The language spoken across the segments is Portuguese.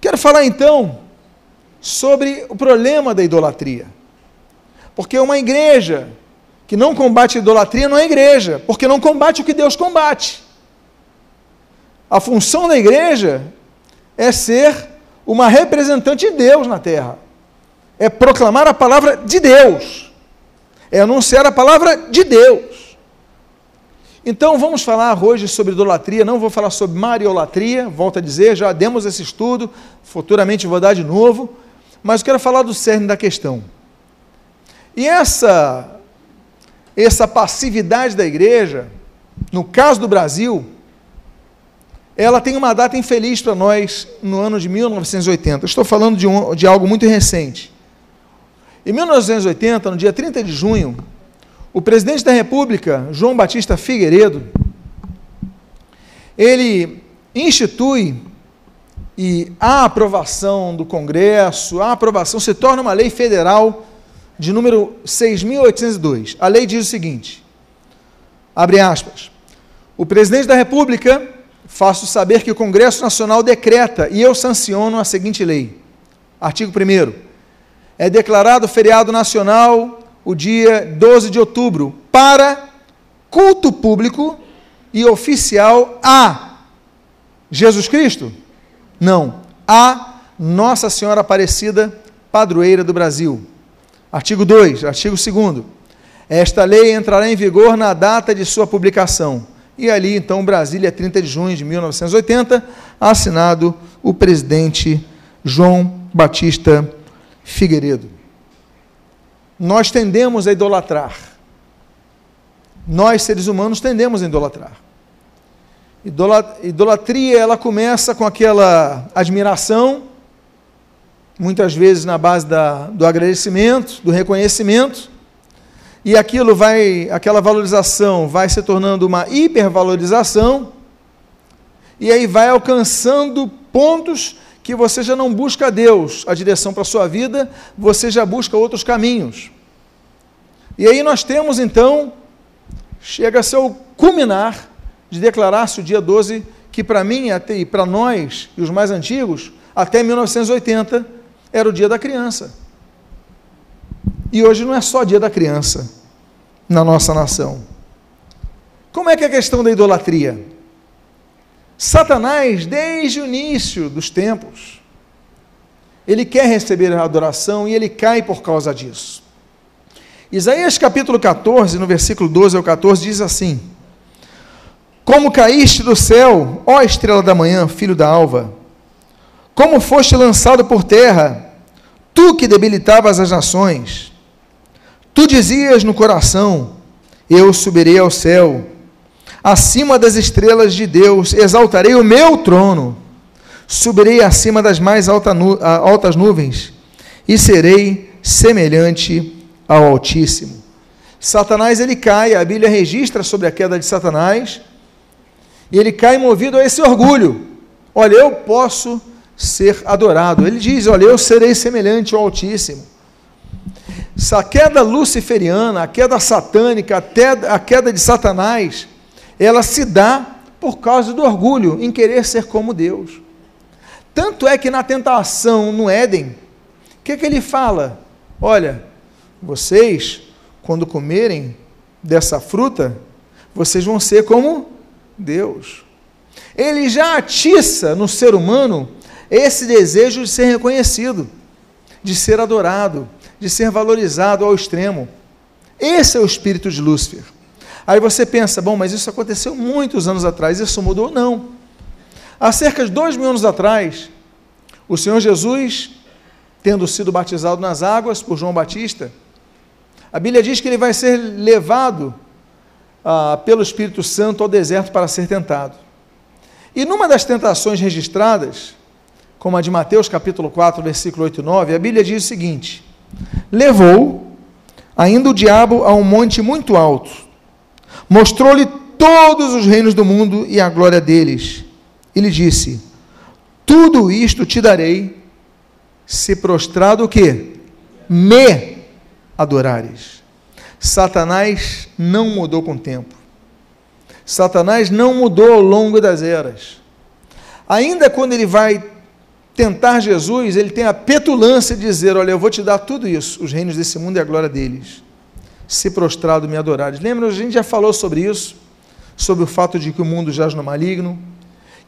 Quero falar então sobre o problema da idolatria. Porque uma igreja que não combate a idolatria não é igreja, porque não combate o que Deus combate. A função da igreja é ser uma representante de Deus na terra. É proclamar a palavra de Deus. É anunciar a palavra de Deus. Então vamos falar hoje sobre idolatria, não vou falar sobre mariolatria, volto a dizer, já demos esse estudo, futuramente vou dar de novo, mas quero falar do cerne da questão. E essa essa passividade da igreja, no caso do Brasil, ela tem uma data infeliz para nós no ano de 1980. Estou falando de, um, de algo muito recente. Em 1980, no dia 30 de junho, o presidente da República, João Batista Figueiredo, ele institui e a aprovação do Congresso, a aprovação se torna uma lei federal de número 6.802. A lei diz o seguinte: abre aspas. O presidente da República faço saber que o Congresso Nacional decreta e eu sanciono a seguinte lei. Artigo 1. É declarado feriado nacional o dia 12 de outubro para culto público e oficial a Jesus Cristo? Não, a Nossa Senhora Aparecida, padroeira do Brasil. Artigo 2, artigo 2. Esta lei entrará em vigor na data de sua publicação. E ali, então, Brasília, 30 de junho de 1980, assinado o presidente João Batista Figueiredo. Nós tendemos a idolatrar. Nós, seres humanos, tendemos a idolatrar. Idolatria, ela começa com aquela admiração, muitas vezes na base da, do agradecimento, do reconhecimento, e aquilo vai, aquela valorização vai se tornando uma hipervalorização, e aí vai alcançando pontos que você já não busca a Deus, a direção para a sua vida, você já busca outros caminhos. E aí nós temos então, chega a ser o culminar de declarar-se o dia 12, que para mim e para nós, e os mais antigos, até 1980, era o dia da criança. E hoje não é só dia da criança na nossa nação. Como é que é a questão da idolatria? Satanás, desde o início dos tempos, ele quer receber a adoração e ele cai por causa disso. Isaías capítulo 14, no versículo 12 ao 14, diz assim: Como caíste do céu, ó estrela da manhã, filho da alva, como foste lançado por terra, tu que debilitavas as nações, tu dizias no coração: Eu subirei ao céu, acima das estrelas de Deus, exaltarei o meu trono, subirei acima das mais alta nu altas nuvens e serei semelhante ao Altíssimo. Satanás ele cai, a Bíblia registra sobre a queda de Satanás, e ele cai movido a esse orgulho. Olha, eu posso ser adorado. Ele diz: Olha, eu serei semelhante ao Altíssimo. A queda luciferiana, a queda satânica, a queda de Satanás, ela se dá por causa do orgulho em querer ser como Deus. Tanto é que na tentação no Éden, o que, que ele fala? Olha, vocês, quando comerem dessa fruta, vocês vão ser como Deus. Ele já atiça no ser humano esse desejo de ser reconhecido, de ser adorado, de ser valorizado ao extremo. Esse é o espírito de Lúcifer. Aí você pensa, bom, mas isso aconteceu muitos anos atrás, isso mudou? Não. Há cerca de dois mil anos atrás, o Senhor Jesus, tendo sido batizado nas águas por João Batista, a Bíblia diz que ele vai ser levado ah, pelo Espírito Santo ao deserto para ser tentado. E numa das tentações registradas, como a de Mateus capítulo 4, versículo 8 e 9, a Bíblia diz o seguinte: Levou ainda o diabo a um monte muito alto, mostrou-lhe todos os reinos do mundo e a glória deles. E lhe disse: Tudo isto te darei, se prostrado o quê? Me adorares. Satanás não mudou com o tempo. Satanás não mudou ao longo das eras. Ainda quando ele vai tentar Jesus, ele tem a petulância de dizer: Olha, eu vou te dar tudo isso, os reinos desse mundo e a glória deles, se prostrado me adorares. Lembra, a gente já falou sobre isso, sobre o fato de que o mundo jaz no maligno,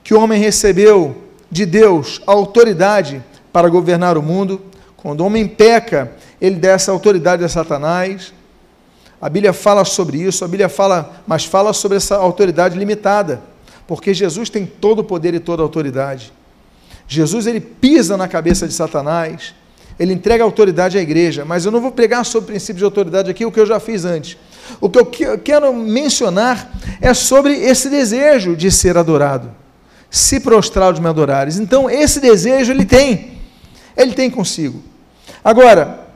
que o homem recebeu de Deus a autoridade para governar o mundo. Quando o homem peca, ele dá essa autoridade a Satanás. A Bíblia fala sobre isso, a Bíblia fala, mas fala sobre essa autoridade limitada, porque Jesus tem todo o poder e toda a autoridade. Jesus ele pisa na cabeça de Satanás, ele entrega autoridade à igreja, mas eu não vou pregar sobre o princípio de autoridade aqui, o que eu já fiz antes. O que eu quero mencionar é sobre esse desejo de ser adorado, se prostrar de me adorares. Então, esse desejo ele tem, ele tem consigo. Agora,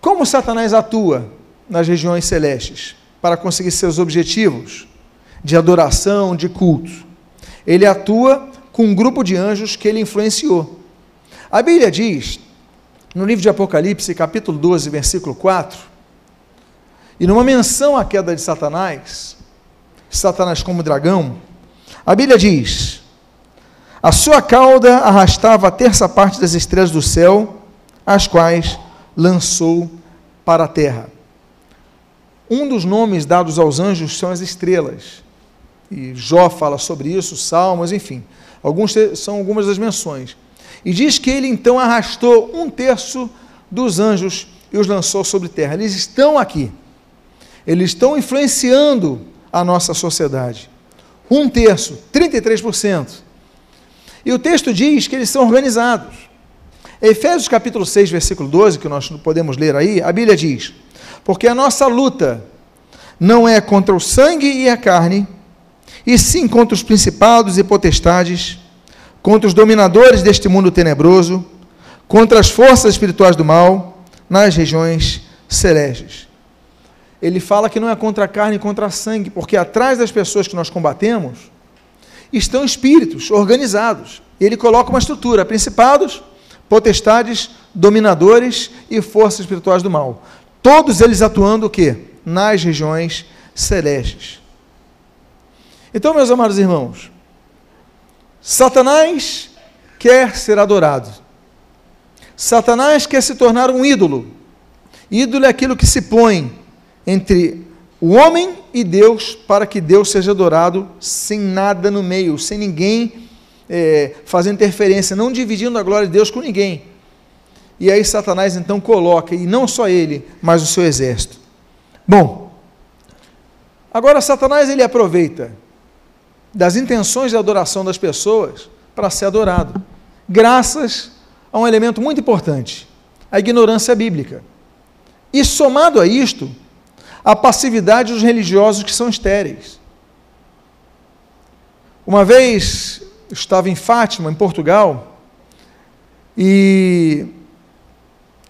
como Satanás atua nas regiões celestes para conseguir seus objetivos de adoração, de culto? Ele atua com um grupo de anjos que ele influenciou. A Bíblia diz, no livro de Apocalipse, capítulo 12, versículo 4, e numa menção à queda de Satanás, Satanás como dragão, a Bíblia diz: A sua cauda arrastava a terça parte das estrelas do céu, as quais lançou para a terra. Um dos nomes dados aos anjos são as estrelas. E Jó fala sobre isso, Salmos, enfim. Alguns são algumas das menções. E diz que ele então arrastou um terço dos anjos e os lançou sobre terra. Eles estão aqui. Eles estão influenciando a nossa sociedade. Um terço, 33%. E o texto diz que eles são organizados. Efésios capítulo 6, versículo 12, que nós podemos ler aí, a Bíblia diz: Porque a nossa luta não é contra o sangue e a carne, e sim contra os principados e potestades, contra os dominadores deste mundo tenebroso, contra as forças espirituais do mal nas regiões celestes. Ele fala que não é contra a carne e contra a sangue, porque atrás das pessoas que nós combatemos estão espíritos organizados. Ele coloca uma estrutura: principados, potestades, dominadores e forças espirituais do mal. Todos eles atuando o quê? Nas regiões celestes. Então, meus amados irmãos, Satanás quer ser adorado. Satanás quer se tornar um ídolo. Ídolo é aquilo que se põe entre o homem e Deus para que Deus seja adorado sem nada no meio, sem ninguém é, fazendo interferência, não dividindo a glória de Deus com ninguém. E aí Satanás então coloca, e não só ele, mas o seu exército. Bom, agora Satanás ele aproveita das intenções de adoração das pessoas para ser adorado, graças a um elemento muito importante, a ignorância bíblica. E somado a isto, a passividade dos religiosos que são estéreis. Uma vez estava em Fátima, em Portugal, e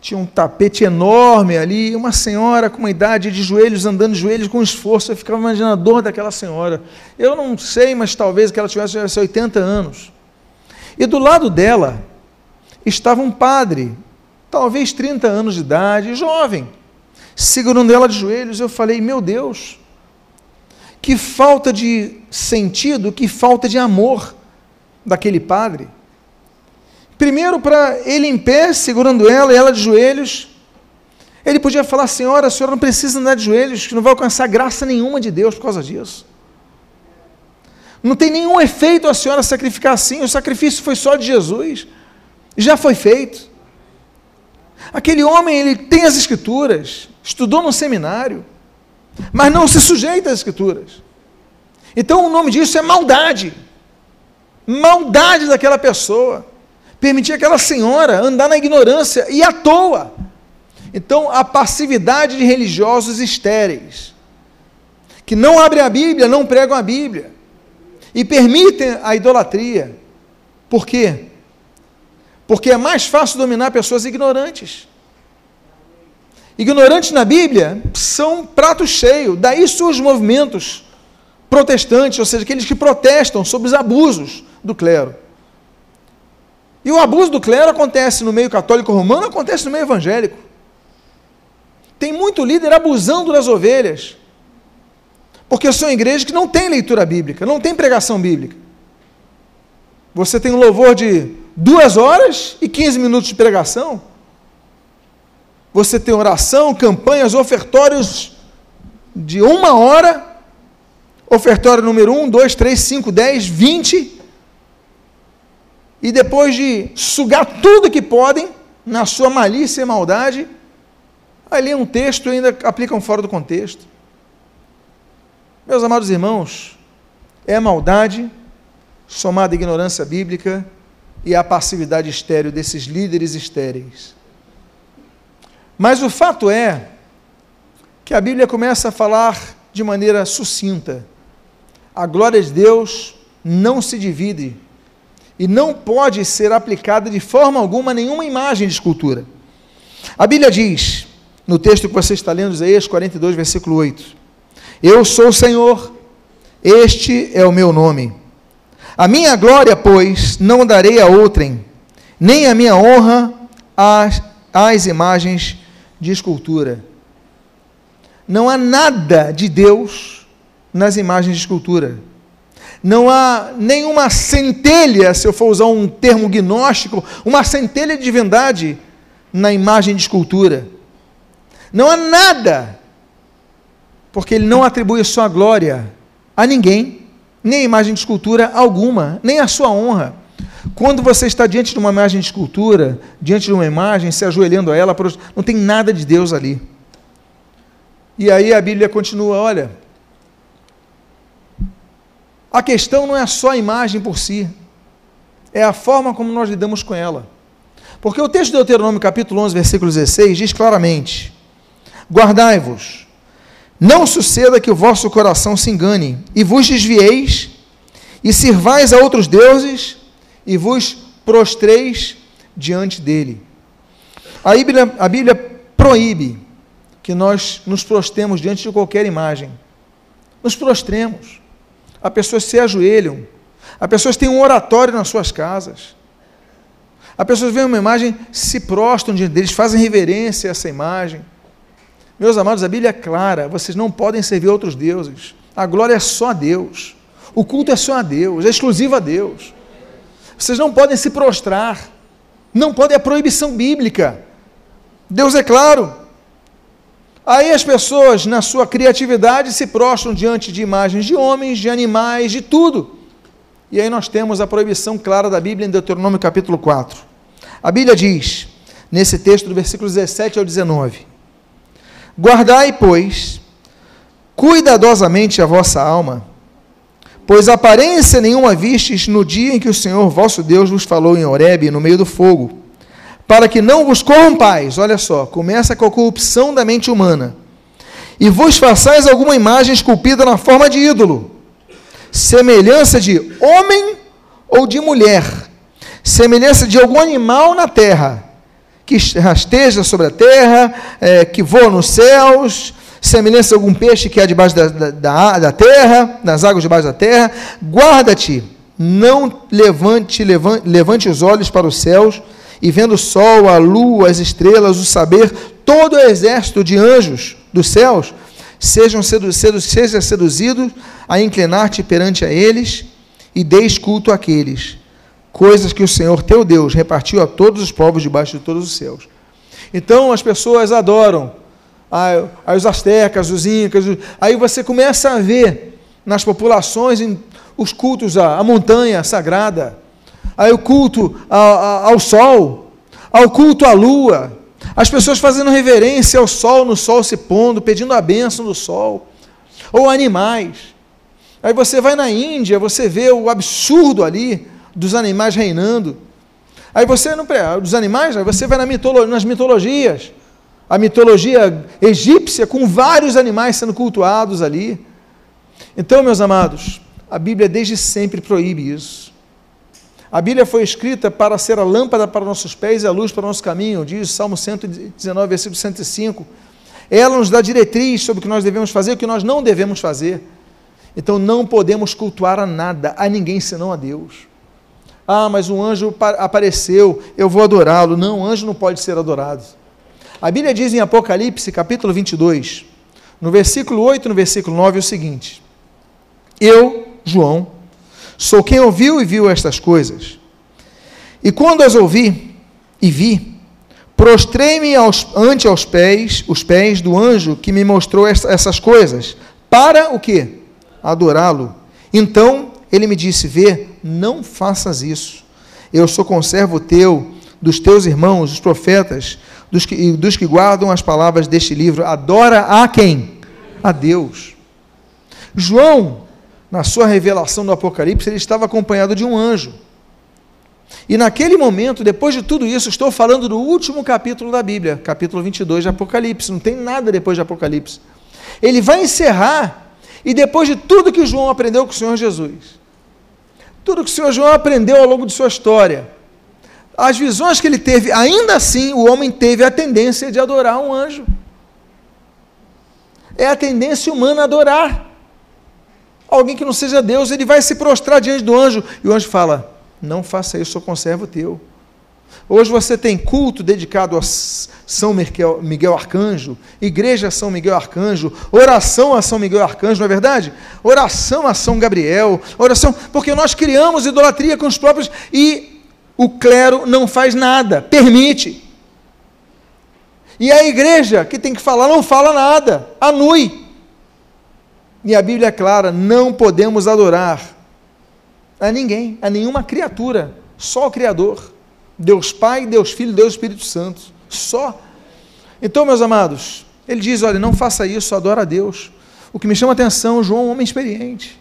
tinha um tapete enorme ali, uma senhora com uma idade de joelhos, andando de joelhos com esforço. Eu ficava imaginando a dor daquela senhora. Eu não sei, mas talvez que ela tivesse, tivesse 80 anos. E do lado dela estava um padre, talvez 30 anos de idade, jovem, segurando ela de joelhos. Eu falei: Meu Deus, que falta de sentido, que falta de amor daquele padre. Primeiro, para ele em pé, segurando ela e ela de joelhos. Ele podia falar: Senhora, a senhora não precisa andar de joelhos, que não vai alcançar graça nenhuma de Deus por causa disso. Não tem nenhum efeito a senhora sacrificar assim, o sacrifício foi só de Jesus, já foi feito. Aquele homem, ele tem as escrituras, estudou no seminário, mas não se sujeita às escrituras. Então o nome disso é maldade. Maldade daquela pessoa permitir aquela senhora andar na ignorância e à toa. Então, a passividade de religiosos estéreis, que não abrem a Bíblia, não pregam a Bíblia, e permitem a idolatria. Por quê? Porque é mais fácil dominar pessoas ignorantes. Ignorantes na Bíblia são prato cheio, daí surgem movimentos protestantes, ou seja, aqueles que protestam sobre os abusos do clero. E o abuso do clero acontece no meio católico romano, acontece no meio evangélico. Tem muito líder abusando das ovelhas. Porque são igrejas que não têm leitura bíblica, não tem pregação bíblica. Você tem um louvor de duas horas e 15 minutos de pregação. Você tem oração, campanhas, ofertórios de uma hora, ofertório número 1, 2, 3, 5, 10, 20, e depois de sugar tudo que podem, na sua malícia e maldade, ali um texto e ainda aplicam fora do contexto. Meus amados irmãos, é maldade somada à ignorância bíblica e à passividade estéril desses líderes estéreis. Mas o fato é que a Bíblia começa a falar de maneira sucinta. A glória de Deus não se divide e não pode ser aplicada de forma alguma nenhuma imagem de escultura. A Bíblia diz, no texto que você está lendo, Isaías 42, versículo 8: Eu sou o Senhor, este é o meu nome. A minha glória, pois, não darei a outrem, nem a minha honra às, às imagens de escultura. Não há nada de Deus nas imagens de escultura. Não há nenhuma centelha, se eu for usar um termo gnóstico, uma centelha de divindade na imagem de escultura. Não há nada, porque ele não atribui sua glória a ninguém, nem a imagem de escultura alguma, nem a sua honra. Quando você está diante de uma imagem de escultura, diante de uma imagem, se ajoelhando a ela, não tem nada de Deus ali. E aí a Bíblia continua: olha, a questão não é só a imagem por si, é a forma como nós lidamos com ela. Porque o texto de Deuteronômio, capítulo 11, versículo 16, diz claramente: Guardai-vos, não suceda que o vosso coração se engane, e vos desvieis, e sirvais a outros deuses, e vos prostreis diante dele. A Bíblia, a Bíblia proíbe que nós nos prostremos diante de qualquer imagem. Nos prostremos. As pessoas se ajoelham. As pessoas têm um oratório nas suas casas. As pessoas veem uma imagem, se prostram diante deles, fazem reverência a essa imagem. Meus amados, a Bíblia é clara: vocês não podem servir outros deuses. A glória é só a Deus. O culto é só a Deus, é exclusivo a Deus. Vocês não podem se prostrar. Não pode, é proibição bíblica. Deus é claro. Aí as pessoas, na sua criatividade, se prostram diante de imagens de homens, de animais, de tudo. E aí nós temos a proibição clara da Bíblia em Deuteronômio capítulo 4. A Bíblia diz, nesse texto do versículo 17 ao 19: Guardai, pois, cuidadosamente a vossa alma, pois aparência nenhuma vistes no dia em que o Senhor vosso Deus vos falou em Horebe, no meio do fogo para que não vos corrompais, olha só, começa com a corrupção da mente humana, e vos façais alguma imagem esculpida na forma de ídolo, semelhança de homem ou de mulher, semelhança de algum animal na terra, que rasteja sobre a terra, é, que voa nos céus, semelhança de algum peixe que há debaixo da, da, da terra, nas águas debaixo da terra, guarda-te, não levante, levante, levante os olhos para os céus, e vendo o sol, a lua, as estrelas, o saber, todo o exército de anjos dos céus, sejam sedu sedu seja seduzido a inclinar-te perante a eles e deis culto àqueles, coisas que o Senhor teu Deus repartiu a todos os povos debaixo de todos os céus. Então as pessoas adoram aí, os astecas, os incas, aí você começa a ver nas populações os cultos à montanha sagrada, aí o culto ao, ao sol, ao culto à lua, as pessoas fazendo reverência ao sol, no sol se pondo, pedindo a bênção do sol, ou animais. Aí você vai na Índia, você vê o absurdo ali dos animais reinando. Aí você não dos animais, aí você vai na mitolo, nas mitologias, a mitologia egípcia com vários animais sendo cultuados ali. Então, meus amados, a Bíblia desde sempre proíbe isso. A Bíblia foi escrita para ser a lâmpada para nossos pés e a luz para o nosso caminho, diz Salmo 119, versículo 105. Ela nos dá diretriz sobre o que nós devemos fazer e o que nós não devemos fazer. Então não podemos cultuar a nada, a ninguém senão a Deus. Ah, mas um anjo apareceu, eu vou adorá-lo. Não, anjo não pode ser adorado. A Bíblia diz em Apocalipse, capítulo 22, no versículo 8 e no versículo 9, o seguinte: Eu, João, Sou quem ouviu e viu estas coisas. E quando as ouvi e vi, prostrei-me ante aos pés, os pés do anjo que me mostrou essas coisas, para o quê? Adorá-lo. Então ele me disse: Vê, não faças isso. Eu sou conservo teu, dos teus irmãos, os profetas, dos que, dos que guardam as palavras deste livro. Adora a quem? A Deus. João, na sua revelação do Apocalipse, ele estava acompanhado de um anjo. E naquele momento, depois de tudo isso, estou falando do último capítulo da Bíblia, capítulo 22 de Apocalipse, não tem nada depois de Apocalipse. Ele vai encerrar, e depois de tudo que João aprendeu com o Senhor Jesus, tudo que o Senhor João aprendeu ao longo de sua história, as visões que ele teve, ainda assim o homem teve a tendência de adorar um anjo. É a tendência humana adorar. Alguém que não seja Deus, ele vai se prostrar diante do anjo, e o anjo fala: Não faça isso, eu conservo teu. Hoje você tem culto dedicado a São Miguel, Arcanjo, igreja a São Miguel Arcanjo, oração a São Miguel Arcanjo, não é verdade? Oração a São Gabriel, oração, porque nós criamos idolatria com os próprios e o clero não faz nada, permite. E a igreja que tem que falar não fala nada, anui. E a Bíblia é clara: não podemos adorar a ninguém, a nenhuma criatura, só o Criador. Deus Pai, Deus Filho, Deus Espírito Santo. Só. Então, meus amados, ele diz: olha, não faça isso, adora a Deus. O que me chama a atenção, João é um homem experiente.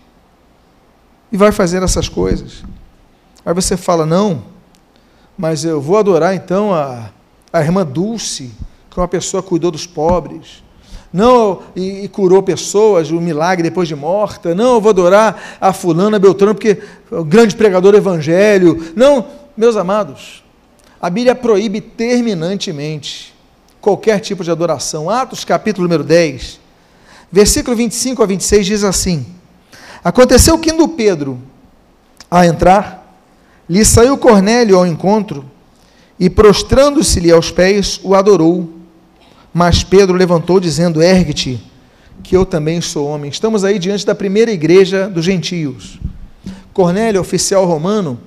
E vai fazer essas coisas. Aí você fala, não, mas eu vou adorar então a, a irmã Dulce, que é uma pessoa que cuidou dos pobres. Não, e, e, curou pessoas, o milagre depois de morta. Não, eu vou adorar a fulana Beltrano, porque é o grande pregador do evangelho. Não, meus amados, a Bíblia proíbe terminantemente qualquer tipo de adoração. Atos, capítulo número 10, versículo 25 a 26 diz assim: Aconteceu que indo Pedro a entrar, lhe saiu Cornélio ao encontro e, prostrando-se-lhe aos pés, o adorou. Mas Pedro levantou, dizendo: Ergue-te, que eu também sou homem. Estamos aí diante da primeira igreja dos gentios. Cornélio, oficial romano,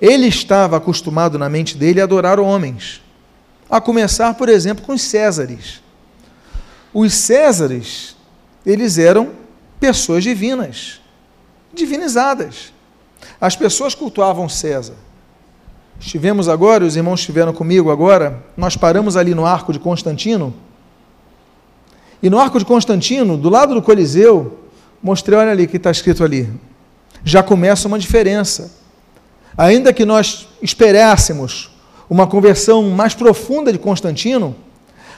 ele estava acostumado na mente dele a adorar homens, a começar, por exemplo, com os Césares. Os Césares, eles eram pessoas divinas, divinizadas. As pessoas cultuavam César. Estivemos agora, os irmãos estiveram comigo agora, nós paramos ali no Arco de Constantino. E no Arco de Constantino, do lado do Coliseu, mostrei, olha ali que está escrito ali. Já começa uma diferença. Ainda que nós esperássemos uma conversão mais profunda de Constantino,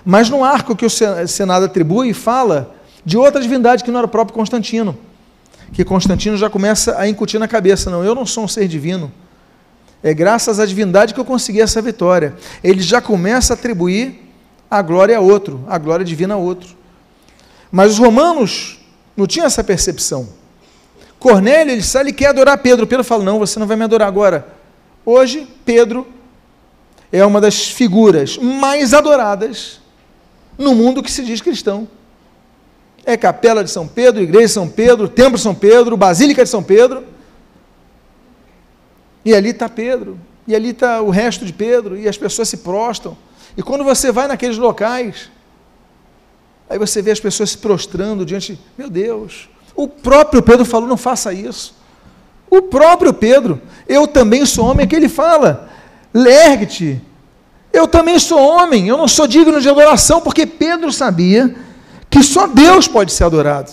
mas no arco que o Senado atribui, fala de outra divindade que não era o próprio Constantino. Que Constantino já começa a incutir na cabeça: não, eu não sou um ser divino. É graças à divindade que eu consegui essa vitória. Ele já começa a atribuir a glória a outro, a glória divina a outro. Mas os romanos não tinham essa percepção. Cornélio, ele sai, ele quer adorar Pedro. Pedro fala: Não, você não vai me adorar agora. Hoje, Pedro é uma das figuras mais adoradas no mundo que se diz cristão. É Capela de São Pedro, Igreja de São Pedro, Templo de São Pedro, Basílica de São Pedro. E ali está Pedro, e ali está o resto de Pedro, e as pessoas se prostam. E quando você vai naqueles locais, aí você vê as pessoas se prostrando diante, meu Deus, o próprio Pedro falou: não faça isso. O próprio Pedro, eu também sou homem, é que ele fala: lergue-te. Eu também sou homem, eu não sou digno de adoração, porque Pedro sabia que só Deus pode ser adorado.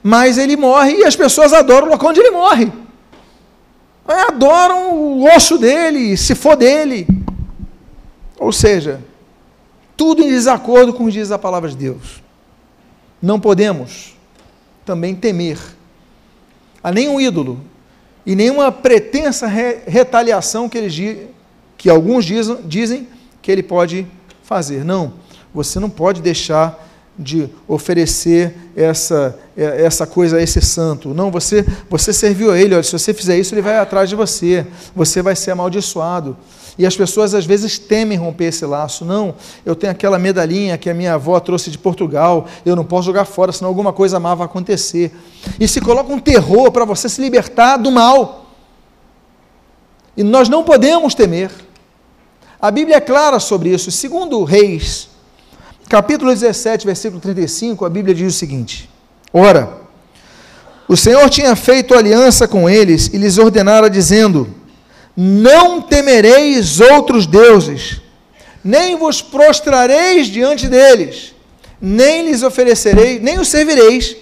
Mas ele morre e as pessoas adoram o local onde ele morre. Adoram o osso dele, se for dele. Ou seja, tudo em desacordo com o que diz a palavra de Deus. Não podemos também temer a nenhum ídolo e nenhuma pretensa re retaliação que, eles, que alguns dizem, dizem que ele pode fazer. Não, você não pode deixar de oferecer essa, essa coisa a esse santo. Não, você, você serviu a ele. Olha, se você fizer isso, ele vai atrás de você. Você vai ser amaldiçoado. E as pessoas às vezes temem romper esse laço. Não, eu tenho aquela medalhinha que a minha avó trouxe de Portugal, eu não posso jogar fora, senão alguma coisa má vai acontecer. E se coloca um terror para você se libertar do mal. E nós não podemos temer. A Bíblia é clara sobre isso. Segundo Reis, capítulo 17, versículo 35, a Bíblia diz o seguinte: Ora, o Senhor tinha feito aliança com eles e lhes ordenara, dizendo: Não temereis outros deuses, nem vos prostrareis diante deles, nem lhes oferecereis, nem os servireis,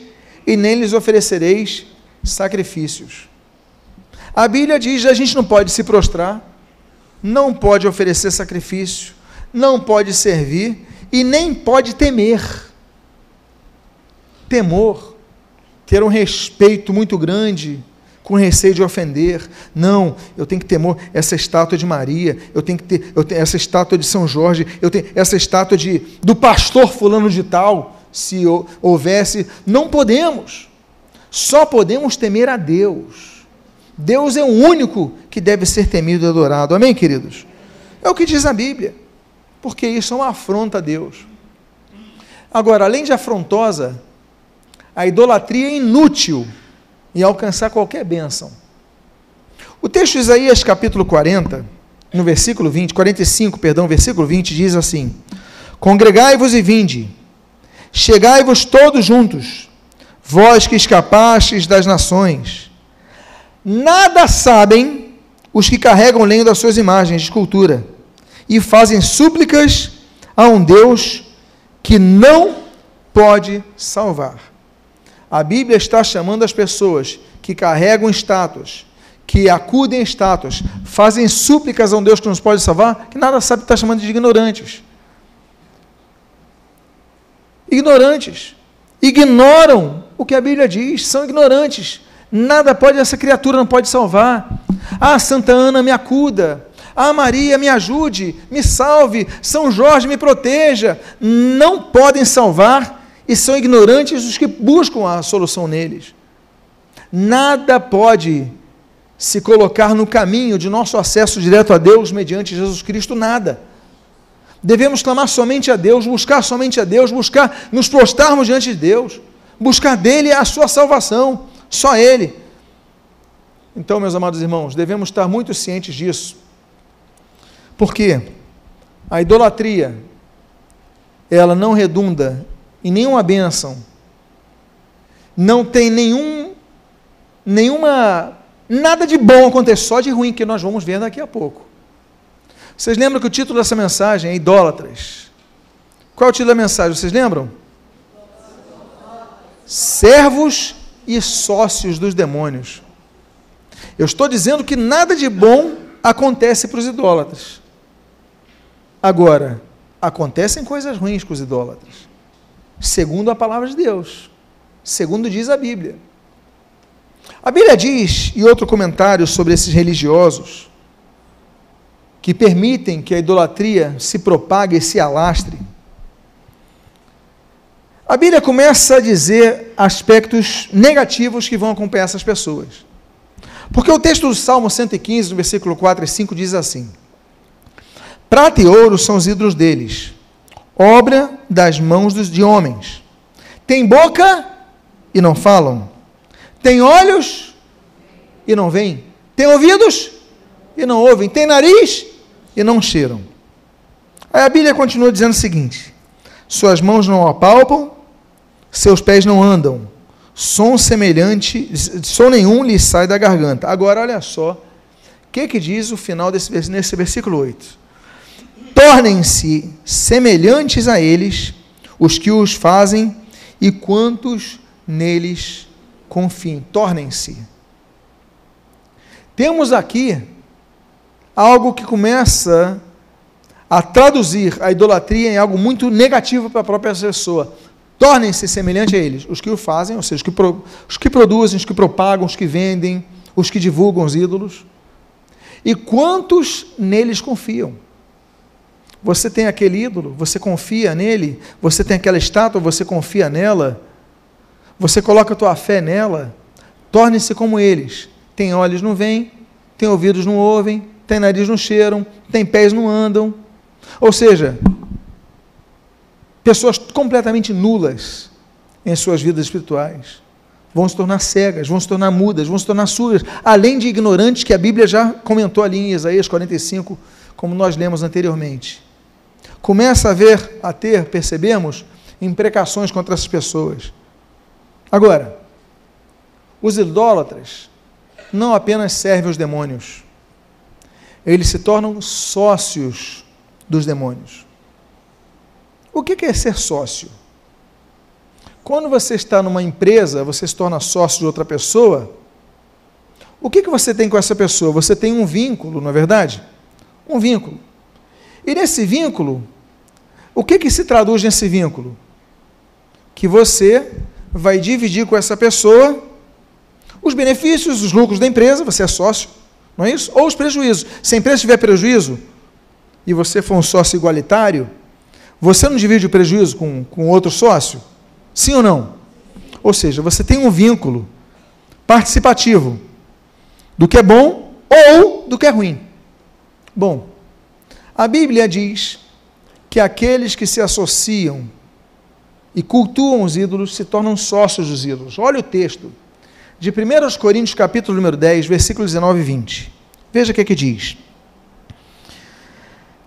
e nem lhes oferecereis sacrifícios. A Bíblia diz a gente não pode se prostrar, não pode oferecer sacrifício, não pode servir e nem pode temer. Temor, ter um respeito muito grande, com receio de ofender. Não, eu tenho que temor essa estátua de Maria, eu tenho que ter eu tenho essa estátua de São Jorge, eu tenho essa estátua de do pastor fulano de tal, se houvesse, não podemos. Só podemos temer a Deus. Deus é o único que deve ser temido e adorado. Amém, queridos? É o que diz a Bíblia. Porque isso é uma afronta a Deus. Agora, além de afrontosa, a idolatria é inútil em alcançar qualquer bênção. O texto de Isaías, capítulo 40, no versículo 20, 45, perdão, versículo 20, diz assim: Congregai-vos e vinde, chegai-vos todos juntos, vós que escapastes das nações Nada sabem os que carregam lenho das suas imagens de escultura e fazem súplicas a um Deus que não pode salvar. A Bíblia está chamando as pessoas que carregam estátuas, que acudem a estátuas, fazem súplicas a um Deus que nos pode salvar, que nada sabe, está chamando de ignorantes. Ignorantes. Ignoram o que a Bíblia diz, são ignorantes. Nada pode, essa criatura não pode salvar. Ah, Santa Ana, me acuda. Ah, Maria, me ajude, me salve. São Jorge, me proteja. Não podem salvar e são ignorantes os que buscam a solução neles. Nada pode se colocar no caminho de nosso acesso direto a Deus mediante Jesus Cristo, nada. Devemos clamar somente a Deus, buscar somente a Deus, buscar nos prostrarmos diante de Deus, buscar dele a sua salvação. Só Ele. Então, meus amados irmãos, devemos estar muito cientes disso. Porque a idolatria, ela não redunda em nenhuma bênção, não tem nenhum, nenhuma, nada de bom acontecer, só de ruim, que nós vamos ver daqui a pouco. Vocês lembram que o título dessa mensagem é Idólatras? Qual é o título da mensagem? Vocês lembram? Servos e sócios dos demônios. Eu estou dizendo que nada de bom acontece para os idólatras. Agora, acontecem coisas ruins com os idólatras, segundo a palavra de Deus, segundo diz a Bíblia. A Bíblia diz, e outro comentário sobre esses religiosos, que permitem que a idolatria se propague e se alastre, a Bíblia começa a dizer aspectos negativos que vão acompanhar essas pessoas. Porque o texto do Salmo 115, no versículo 4 e 5, diz assim: Prata e ouro são os ídolos deles, obra das mãos dos, de homens. Tem boca e não falam, tem olhos e não veem, tem ouvidos e não ouvem, tem nariz e não cheiram. Aí a Bíblia continua dizendo o seguinte: Suas mãos não apalpam, seus pés não andam, som semelhante, som nenhum lhe sai da garganta. Agora, olha só, o que, que diz o final desse nesse versículo 8? Tornem-se semelhantes a eles os que os fazem e quantos neles confiem. Tornem-se. Temos aqui algo que começa a traduzir a idolatria em algo muito negativo para a própria pessoa. Tornem-se semelhantes a eles, os que o fazem, ou seja, os que, pro, os que produzem, os que propagam, os que vendem, os que divulgam os ídolos. E quantos neles confiam? Você tem aquele ídolo, você confia nele, você tem aquela estátua, você confia nela, você coloca a tua fé nela, torne-se como eles. Tem olhos, não veem, tem ouvidos, não ouvem, tem nariz, não cheiram, tem pés, não andam. Ou seja, pessoas completamente nulas em suas vidas espirituais. vão se tornar cegas, vão se tornar mudas, vão se tornar surdas, além de ignorantes que a Bíblia já comentou ali em Isaías 45, como nós lemos anteriormente. Começa a ver, a ter, percebemos, imprecações contra essas pessoas. Agora, os idólatras não apenas servem os demônios, eles se tornam sócios dos demônios. O que é ser sócio? Quando você está numa empresa, você se torna sócio de outra pessoa, o que, que você tem com essa pessoa? Você tem um vínculo, não é verdade? Um vínculo. E nesse vínculo, o que, que se traduz nesse vínculo? Que você vai dividir com essa pessoa os benefícios, os lucros da empresa, você é sócio, não é isso? Ou os prejuízos. Se a empresa tiver prejuízo e você for um sócio igualitário, você não divide o prejuízo com, com outro sócio? Sim ou não? Ou seja, você tem um vínculo participativo do que é bom ou do que é ruim. Bom, a Bíblia diz que aqueles que se associam e cultuam os ídolos se tornam sócios dos ídolos. Olha o texto de 1 Coríntios, capítulo número 10, versículos 19 e 20. Veja o que é que diz.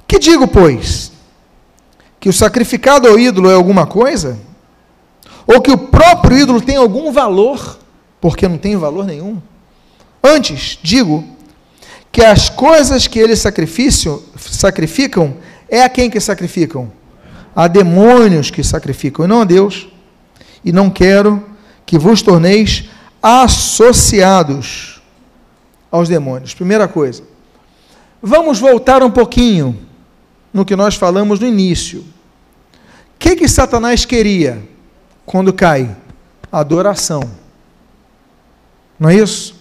Que digo, pois? Que o sacrificado ao ídolo é alguma coisa? Ou que o próprio ídolo tem algum valor? Porque não tem valor nenhum. Antes, digo que as coisas que eles sacrificam é a quem que sacrificam? A demônios que sacrificam, e não a Deus. E não quero que vos torneis associados aos demônios. Primeira coisa. Vamos voltar um pouquinho no que nós falamos no início. O que, que Satanás queria quando cai? Adoração. Não é isso?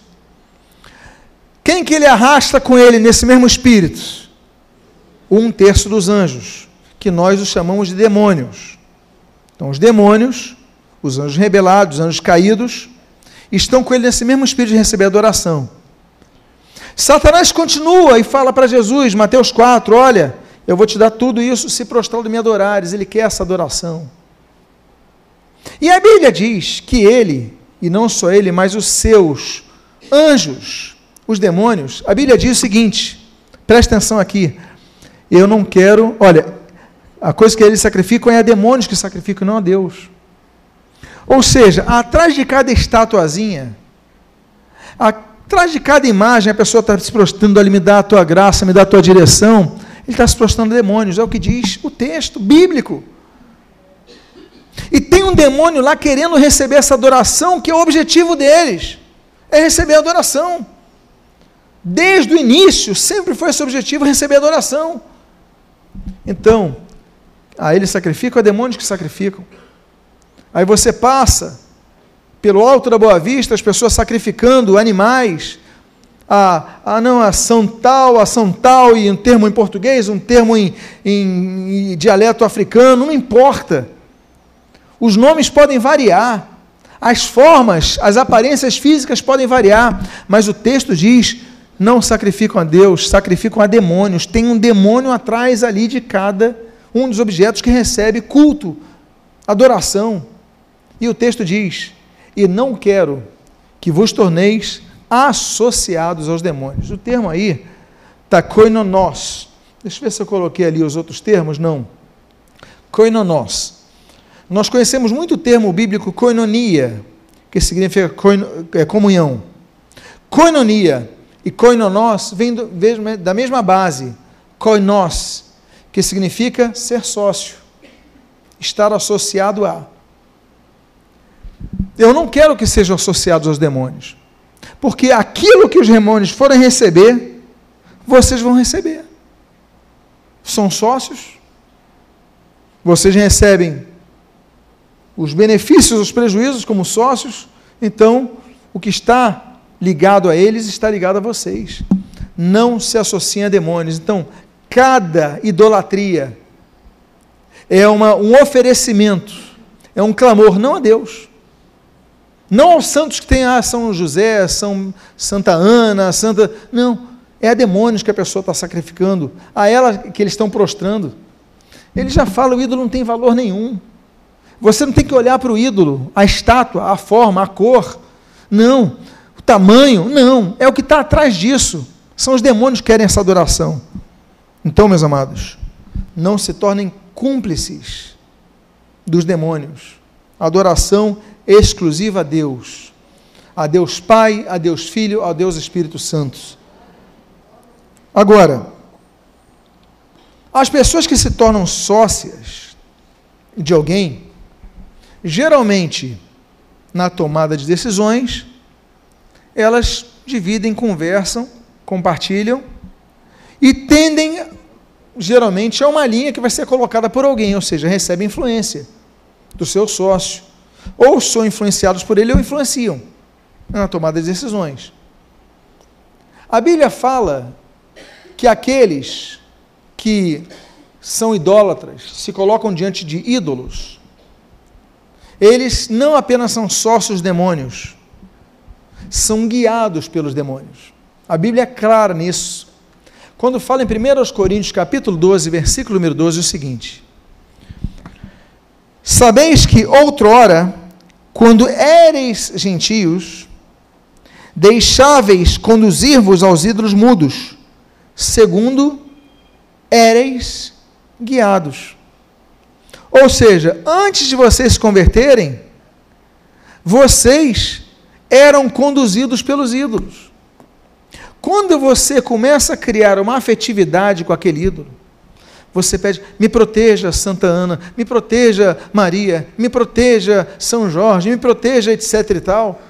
Quem que ele arrasta com ele nesse mesmo espírito? Um terço dos anjos, que nós os chamamos de demônios. Então, os demônios, os anjos rebelados, os anjos caídos, estão com ele nesse mesmo espírito de receber adoração. Satanás continua e fala para Jesus, Mateus 4, olha, eu vou te dar tudo isso se prostrado me adorares. Ele quer essa adoração. E a Bíblia diz que ele, e não só ele, mas os seus anjos, os demônios, a Bíblia diz o seguinte: presta atenção aqui. Eu não quero, olha, a coisa que eles sacrificam é a demônios que sacrificam, não a Deus. Ou seja, atrás de cada estatuazinha, atrás de cada imagem, a pessoa está se prostrando ali, me dá a tua graça, me dá a tua direção. Ele está se prostrando a demônios, é o que diz o texto bíblico. E tem um demônio lá querendo receber essa adoração, que é o objetivo deles, é receber a adoração. Desde o início, sempre foi esse objetivo, receber a adoração. Então, a eles sacrificam, a demônios que sacrificam. Aí você passa pelo alto da Boa Vista, as pessoas sacrificando animais. Ah, ah, não, ação tal, ação tal, e um termo em português, um termo em, em, em dialeto africano, não importa. Os nomes podem variar, as formas, as aparências físicas podem variar, mas o texto diz: não sacrificam a Deus, sacrificam a demônios. Tem um demônio atrás ali de cada um dos objetos que recebe culto, adoração. E o texto diz: E não quero que vos torneis associados aos demônios. O termo aí está koinonós. Deixa eu ver se eu coloquei ali os outros termos. Não. Koinonós. Nós conhecemos muito o termo bíblico koinonia, que significa é, comunhão. Koinonia e koinonós vêm da mesma base. Koinós, que significa ser sócio, estar associado a. Eu não quero que sejam associados aos demônios. Porque aquilo que os demônios forem receber, vocês vão receber. São sócios. Vocês recebem os benefícios, os prejuízos como sócios. Então, o que está ligado a eles está ligado a vocês. Não se associem a demônios. Então, cada idolatria é uma, um oferecimento, é um clamor, não a Deus. Não aos santos que tem ah, São José, São Santa Ana, Santa. Não. É a demônios que a pessoa está sacrificando, a ela que eles estão prostrando. Ele já fala, o ídolo não tem valor nenhum. Você não tem que olhar para o ídolo, a estátua, a forma, a cor. Não. Tamanho, não. É o que está atrás disso. São os demônios que querem essa adoração. Então, meus amados, não se tornem cúmplices dos demônios. Adoração exclusiva a Deus. A Deus Pai, a Deus Filho, a Deus Espírito Santo. Agora, as pessoas que se tornam sócias de alguém, geralmente na tomada de decisões, elas dividem, conversam, compartilham e tendem, geralmente, a uma linha que vai ser colocada por alguém, ou seja, recebe influência do seu sócio, ou são influenciados por ele ou influenciam na tomada de decisões. A Bíblia fala que aqueles que são idólatras, se colocam diante de ídolos, eles não apenas são sócios demônios, são guiados pelos demônios. A Bíblia é clara nisso. Quando fala em 1 Coríntios capítulo 12, versículo número 12, é o seguinte: Sabeis que outrora, quando éreis gentios, deixáveis conduzir-vos aos ídolos mudos, segundo éreis guiados. Ou seja, antes de vocês se converterem, vocês eram conduzidos pelos ídolos. Quando você começa a criar uma afetividade com aquele ídolo, você pede, me proteja Santa Ana, me proteja Maria, me proteja São Jorge, me proteja, etc e tal.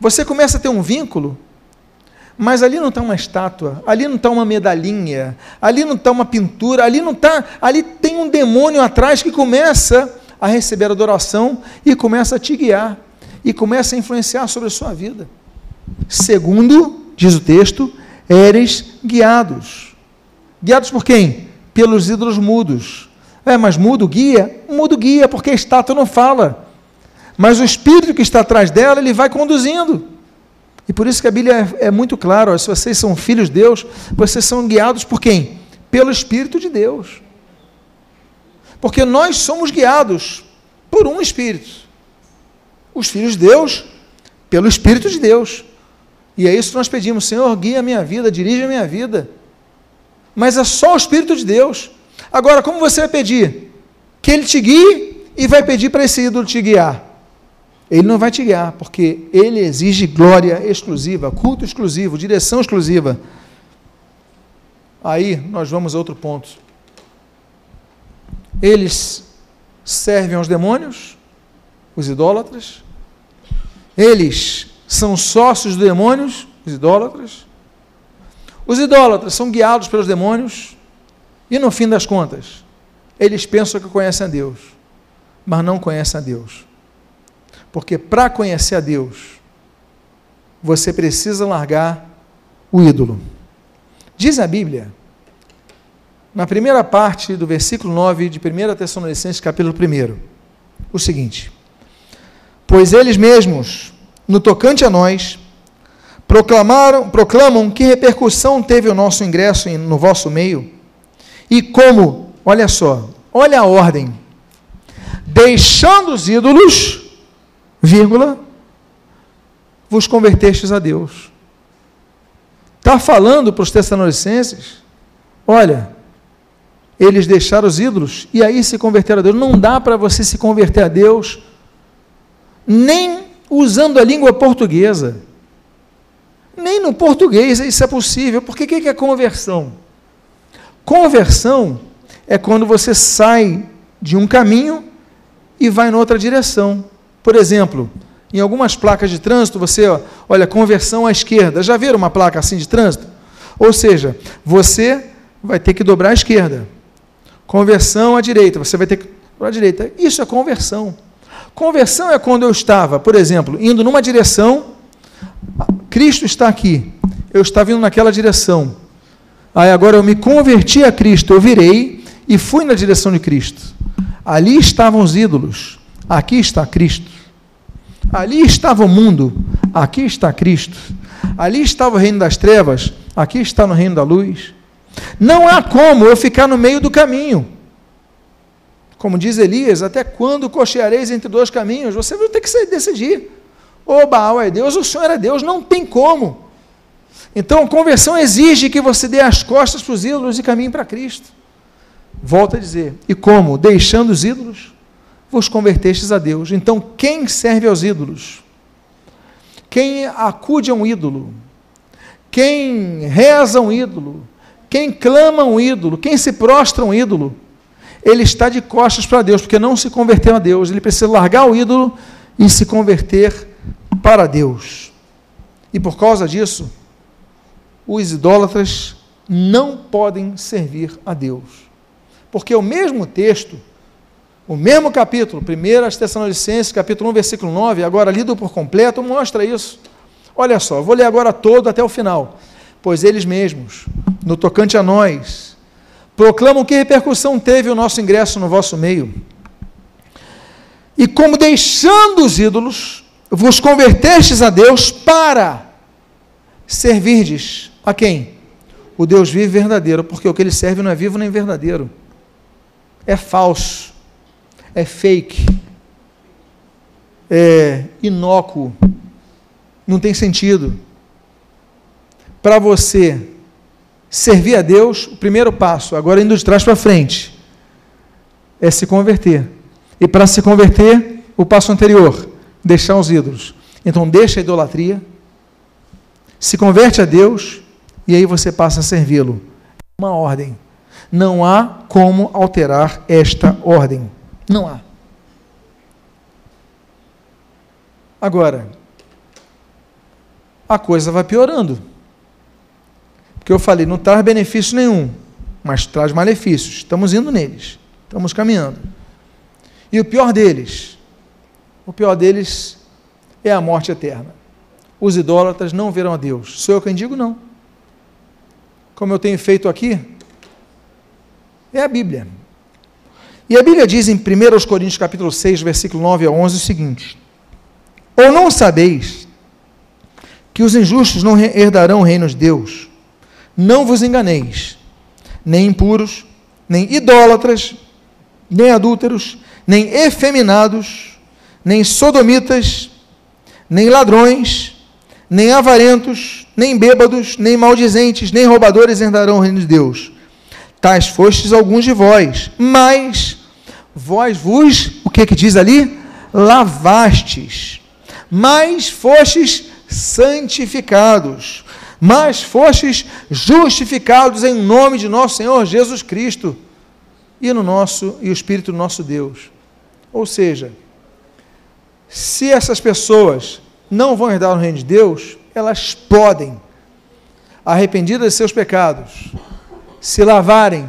Você começa a ter um vínculo mas ali não está uma estátua, ali não está uma medalhinha, ali não está uma pintura, ali não está, ali tem um demônio atrás que começa a receber adoração e começa a te guiar e começa a influenciar sobre a sua vida. Segundo, diz o texto, eres guiados. Guiados por quem? Pelos ídolos mudos. É, mas mudo guia? Mudo guia, porque a estátua não fala. Mas o espírito que está atrás dela, ele vai conduzindo. E por isso que a Bíblia é, é muito clara: se vocês são filhos de Deus, vocês são guiados por quem? Pelo Espírito de Deus. Porque nós somos guiados por um Espírito. Os filhos de Deus, pelo Espírito de Deus. E é isso que nós pedimos: Senhor, guia a minha vida, dirige a minha vida. Mas é só o Espírito de Deus. Agora, como você vai pedir? Que Ele te guie e vai pedir para esse ídolo te guiar. Ele não vai te guiar, porque ele exige glória exclusiva, culto exclusivo, direção exclusiva. Aí nós vamos a outro ponto. Eles servem aos demônios, os idólatras. Eles são sócios dos demônios, os idólatras. Os idólatras são guiados pelos demônios e, no fim das contas, eles pensam que conhecem a Deus, mas não conhecem a Deus. Porque para conhecer a Deus, você precisa largar o ídolo. Diz a Bíblia, na primeira parte do versículo 9 de 1 Tessalonicenses, capítulo 1, o seguinte: Pois eles mesmos, no tocante a nós, proclamaram, proclamam que repercussão teve o nosso ingresso no vosso meio, e como, olha só, olha a ordem, deixando os ídolos, vírgula, vos convertestes a Deus. Está falando para os Tessalonicenses, olha, eles deixaram os ídolos e aí se converteram a Deus. Não dá para você se converter a Deus nem usando a língua portuguesa. Nem no português isso é possível. Porque o que é conversão? Conversão é quando você sai de um caminho e vai em outra direção. Por exemplo, em algumas placas de trânsito, você, olha, conversão à esquerda. Já viram uma placa assim de trânsito? Ou seja, você vai ter que dobrar à esquerda. Conversão à direita, você vai ter que dobrar à direita. Isso é conversão. Conversão é quando eu estava, por exemplo, indo numa direção, Cristo está aqui, eu estava indo naquela direção. Aí agora eu me converti a Cristo, eu virei e fui na direção de Cristo. Ali estavam os ídolos, aqui está Cristo. Ali estava o mundo, aqui está Cristo. Ali estava o reino das trevas, aqui está no reino da luz. Não há como eu ficar no meio do caminho. Como diz Elias, até quando cocheareis entre dois caminhos? Você vai ter que decidir. Ou Baal é Deus, ou o Senhor é Deus, não tem como. Então, conversão exige que você dê as costas para os ídolos e caminhe para Cristo. Volta a dizer, e como? Deixando os ídolos, vos convertestes a Deus. Então, quem serve aos ídolos? Quem acude a um ídolo? Quem reza a um ídolo? Quem clama a um ídolo? Quem se prostra a um ídolo? Ele está de costas para Deus, porque não se converteu a Deus. Ele precisa largar o ídolo e se converter para Deus. E por causa disso, os idólatras não podem servir a Deus. Porque o mesmo texto, o mesmo capítulo, 1 Tessalonicenses, capítulo 1, versículo 9, agora lido por completo, mostra isso. Olha só, vou ler agora todo até o final. Pois eles mesmos, no tocante a nós, proclamam que repercussão teve o nosso ingresso no vosso meio. E como deixando os ídolos, vos convertestes a Deus para servirdes a quem? O Deus vivo e verdadeiro, porque o que ele serve não é vivo nem verdadeiro. É falso, é fake, é inócuo, não tem sentido. Para você servir a Deus, o primeiro passo, agora indo de trás para frente, é se converter. E para se converter, o passo anterior, deixar os ídolos. Então deixa a idolatria, se converte a Deus e aí você passa a servi-lo. Uma ordem. Não há como alterar esta ordem. Não há. Agora, a coisa vai piorando. Porque eu falei, não traz benefício nenhum, mas traz malefícios. Estamos indo neles. Estamos caminhando. E o pior deles, o pior deles é a morte eterna. Os idólatras não verão a Deus. Sou eu quem digo não como eu tenho feito aqui, é a Bíblia. E a Bíblia diz em 1 Coríntios capítulo 6, versículo 9 a 11 o seguinte: Ou não sabeis que os injustos não herdarão o reino de Deus? Não vos enganeis, nem impuros, nem idólatras, nem adúlteros, nem efeminados, nem sodomitas, nem ladrões, nem avarentos, nem bêbados, nem maldizentes, nem roubadores herdarão o reino de Deus. Tais fostes alguns de vós, mas vós vos, o que que diz ali? Lavastes, mas fostes santificados, mas fostes justificados em nome de nosso Senhor Jesus Cristo e no nosso e o Espírito do nosso Deus. Ou seja, se essas pessoas não vão herdar o reino de Deus, elas podem, arrependidas de seus pecados, se lavarem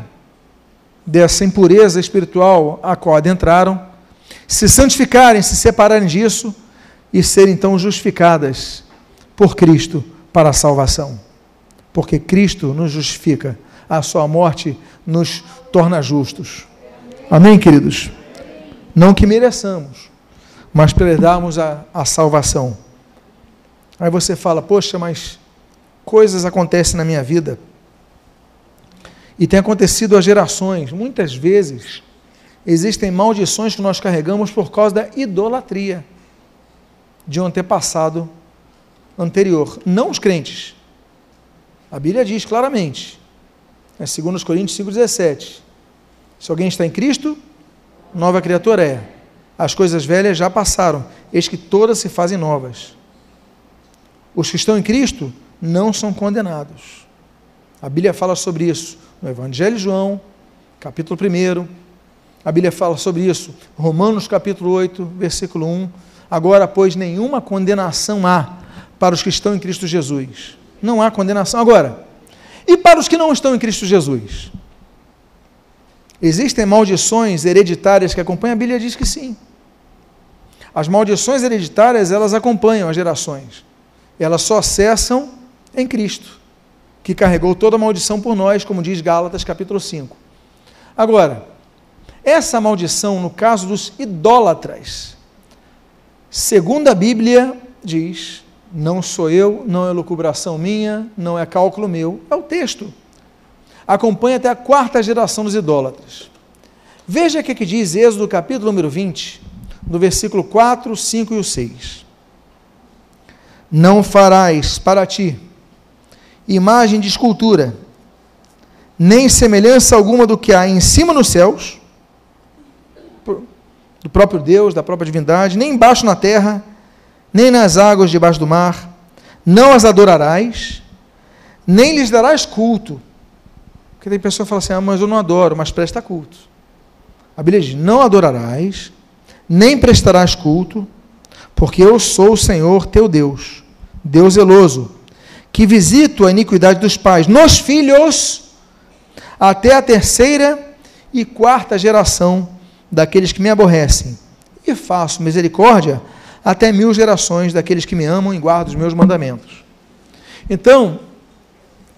dessa impureza espiritual a qual adentraram, se santificarem, se separarem disso e serem então justificadas por Cristo para a salvação. Porque Cristo nos justifica, a sua morte nos torna justos. Amém, queridos? Não que mereçamos, mas para a, a salvação. Aí você fala, poxa, mas coisas acontecem na minha vida. E tem acontecido há gerações. Muitas vezes existem maldições que nós carregamos por causa da idolatria de um antepassado anterior. Não os crentes. A Bíblia diz claramente, é 2 Coríntios 5,17: se alguém está em Cristo, nova criatura é. As coisas velhas já passaram, eis que todas se fazem novas. Os que estão em Cristo não são condenados. A Bíblia fala sobre isso no Evangelho de João, capítulo 1. A Bíblia fala sobre isso, Romanos capítulo 8, versículo 1. Agora, pois, nenhuma condenação há para os que estão em Cristo Jesus. Não há condenação. Agora, e para os que não estão em Cristo Jesus? Existem maldições hereditárias que acompanham? A Bíblia diz que sim. As maldições hereditárias, elas acompanham as gerações elas só cessam em Cristo, que carregou toda a maldição por nós, como diz Gálatas capítulo 5. Agora, essa maldição, no caso dos idólatras, segundo a Bíblia, diz: não sou eu, não é lucubração minha, não é cálculo meu, é o texto. Acompanha até a quarta geração dos idólatras. Veja o que, que diz Êxodo capítulo número 20, no versículo 4, 5 e o 6. Não farás para ti imagem de escultura, nem semelhança alguma do que há em cima nos céus, do próprio Deus, da própria divindade, nem embaixo na terra, nem nas águas debaixo do mar, não as adorarás, nem lhes darás culto. Porque tem pessoa que fala assim: ah, mas eu não adoro, mas presta culto. A Bíblia diz: não adorarás, nem prestarás culto, porque eu sou o Senhor teu Deus, Deus zeloso, que visito a iniquidade dos pais nos filhos, até a terceira e quarta geração daqueles que me aborrecem, e faço misericórdia até mil gerações daqueles que me amam e guardam os meus mandamentos. Então,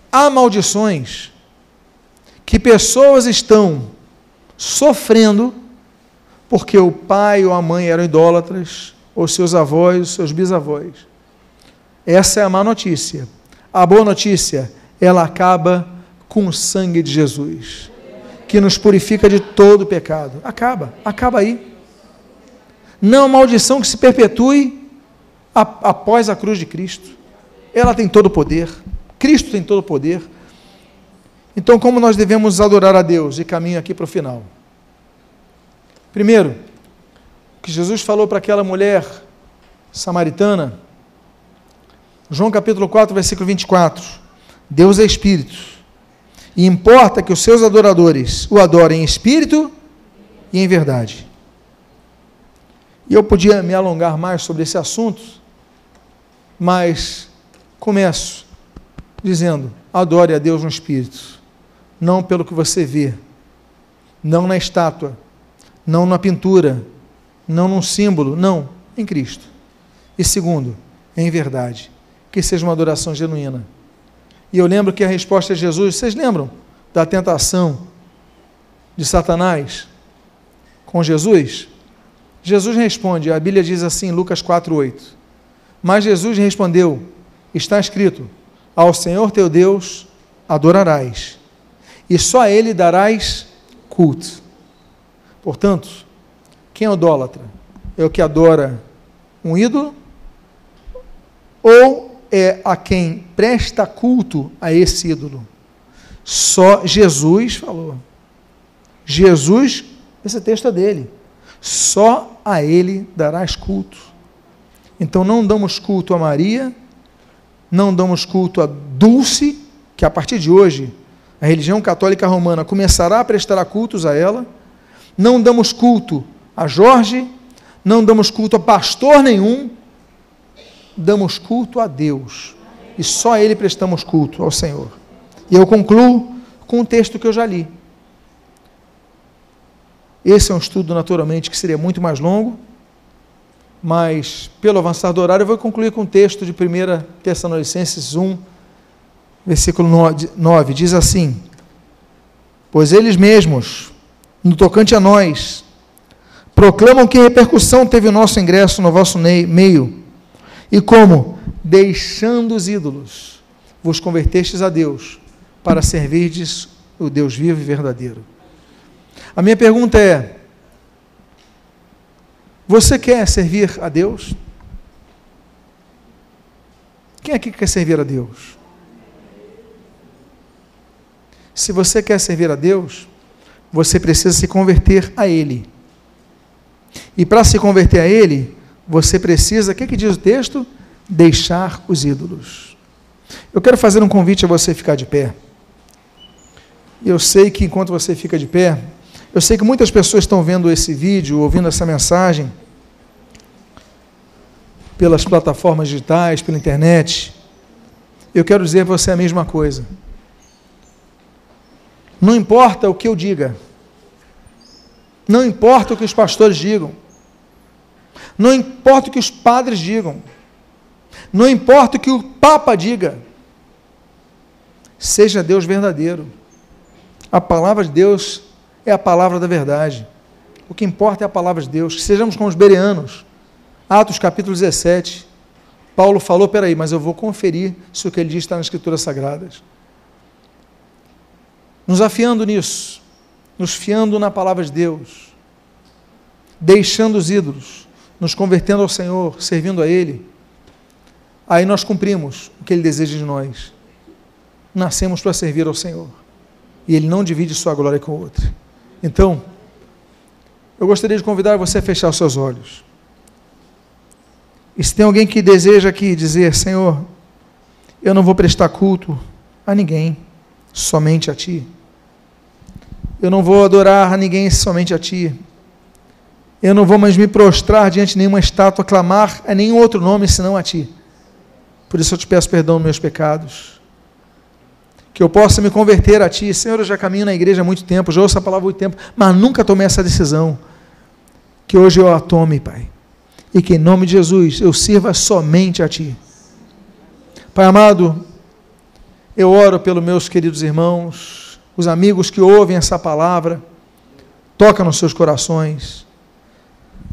há maldições que pessoas estão sofrendo porque o pai ou a mãe eram idólatras, ou seus avós, seus bisavós. Essa é a má notícia. A boa notícia, ela acaba com o sangue de Jesus que nos purifica de todo pecado. Acaba, acaba aí. Não maldição que se perpetue após a cruz de Cristo. Ela tem todo o poder. Cristo tem todo o poder. Então, como nós devemos adorar a Deus? E caminho aqui para o final. Primeiro, o que Jesus falou para aquela mulher samaritana, João capítulo 4, versículo 24: Deus é Espírito e importa que os seus adoradores o adorem em espírito e em verdade. E eu podia me alongar mais sobre esse assunto, mas começo dizendo: adore a Deus no espírito, não pelo que você vê, não na estátua, não na pintura, não num símbolo, não, em Cristo. E segundo, em verdade, que seja uma adoração genuína e eu lembro que a resposta de Jesus, vocês lembram da tentação de Satanás com Jesus? Jesus responde, a Bíblia diz assim, Lucas 4:8. Mas Jesus respondeu: Está escrito: Ao Senhor teu Deus adorarás, e só a ele darás culto. Portanto, quem é idólatra? É o que adora um ídolo ou é a quem presta culto a esse ídolo. Só Jesus falou. Jesus, esse texto é dele. Só a ele darás culto. Então não damos culto a Maria, não damos culto a Dulce, que a partir de hoje a religião católica romana começará a prestar cultos a ela. Não damos culto a Jorge, não damos culto a pastor nenhum, damos culto a Deus. E só a Ele prestamos culto ao Senhor. E eu concluo com um texto que eu já li. Esse é um estudo, naturalmente, que seria muito mais longo, mas, pelo avançar do horário, eu vou concluir com o um texto de 1 Tessalonicenses 1, versículo 9. Diz assim: Pois eles mesmos, no tocante a nós, proclamam que repercussão teve o nosso ingresso no vosso meio e como? Deixando os ídolos, vos convertestes a Deus, para servirdes o Deus vivo e verdadeiro. A minha pergunta é: você quer servir a Deus? Quem aqui quer servir a Deus? Se você quer servir a Deus, você precisa se converter a Ele. E para se converter a Ele, você precisa, o que, que diz o texto? Deixar os ídolos. Eu quero fazer um convite a você ficar de pé. Eu sei que enquanto você fica de pé, eu sei que muitas pessoas estão vendo esse vídeo, ouvindo essa mensagem, pelas plataformas digitais, pela internet. Eu quero dizer a você a mesma coisa. Não importa o que eu diga, não importa o que os pastores digam, não importa o que os padres digam. Não importa o que o Papa diga. Seja Deus verdadeiro. A palavra de Deus é a palavra da verdade. O que importa é a palavra de Deus. Que sejamos como os bereanos. Atos capítulo 17. Paulo falou: peraí, mas eu vou conferir se o que ele diz está nas Escrituras Sagradas. Nos afiando nisso, nos fiando na palavra de Deus, deixando os ídolos, nos convertendo ao Senhor, servindo a Ele, aí nós cumprimos o que Ele deseja de nós. Nascemos para servir ao Senhor. E Ele não divide sua glória com outra. Então, eu gostaria de convidar você a fechar os seus olhos. E se tem alguém que deseja aqui dizer, Senhor, eu não vou prestar culto a ninguém, somente a Ti. Eu não vou adorar a ninguém somente a Ti. Eu não vou mais me prostrar diante de nenhuma estátua, clamar a nenhum outro nome senão a Ti. Por isso eu te peço perdão dos meus pecados. Que eu possa me converter a Ti. Senhor, eu já caminho na igreja há muito tempo, já ouço a palavra há muito tempo, mas nunca tomei essa decisão. Que hoje eu a tome, Pai e que em nome de Jesus eu sirva somente a Ti. Pai amado, eu oro pelos meus queridos irmãos, os amigos que ouvem essa palavra, toca nos seus corações.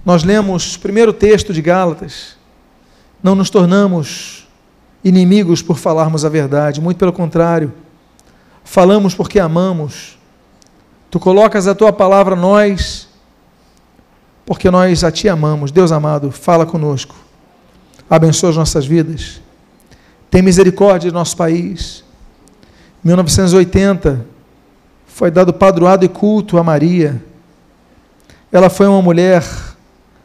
Nós lemos o primeiro texto de Gálatas, não nos tornamos inimigos por falarmos a verdade, muito pelo contrário, falamos porque amamos. Tu colocas a tua palavra nós porque nós a Ti amamos. Deus amado, fala conosco, abençoa as nossas vidas, tem misericórdia de nosso país. 1980 foi dado padroado e culto a Maria. Ela foi uma mulher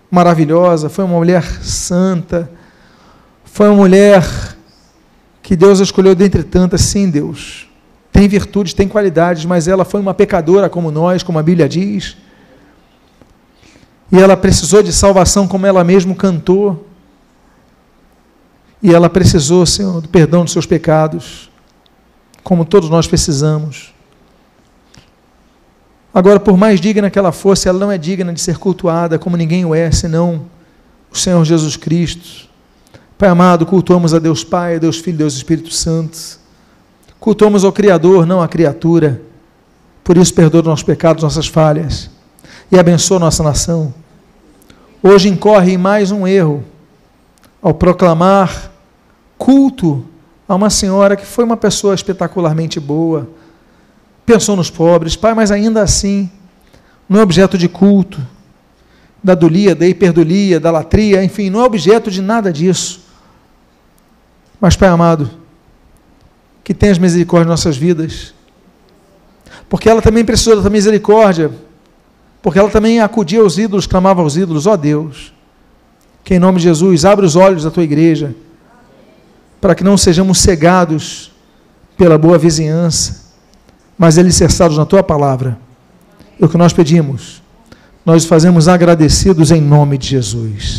maravilhosa, foi uma mulher santa, foi uma mulher que Deus escolheu dentre tantas, sim, Deus. Tem virtudes, tem qualidades, mas ela foi uma pecadora como nós, como a Bíblia diz e ela precisou de salvação como ela mesma cantou. E ela precisou, Senhor, do perdão dos seus pecados, como todos nós precisamos. Agora, por mais digna que ela fosse, ela não é digna de ser cultuada como ninguém o é, senão o Senhor Jesus Cristo. Pai amado, cultuamos a Deus Pai, a Deus Filho, a Deus Espírito Santo. Cultuamos ao Criador, não à criatura. Por isso, perdoa os nossos pecados, nossas falhas e abençoa nossa nação. Hoje incorre em mais um erro ao proclamar culto a uma senhora que foi uma pessoa espetacularmente boa, pensou nos pobres, pai, mas ainda assim não é objeto de culto, da dulia, da hiperdulia, da latria, enfim, não é objeto de nada disso. Mas, Pai amado, que tenhas misericórdia em nossas vidas, porque ela também precisou da tua misericórdia porque ela também acudia aos ídolos, clamava aos ídolos: ó oh Deus, que em nome de Jesus, abre os olhos da tua igreja, para que não sejamos cegados pela boa vizinhança, mas alicerçados na tua palavra. É o que nós pedimos, nós fazemos agradecidos em nome de Jesus.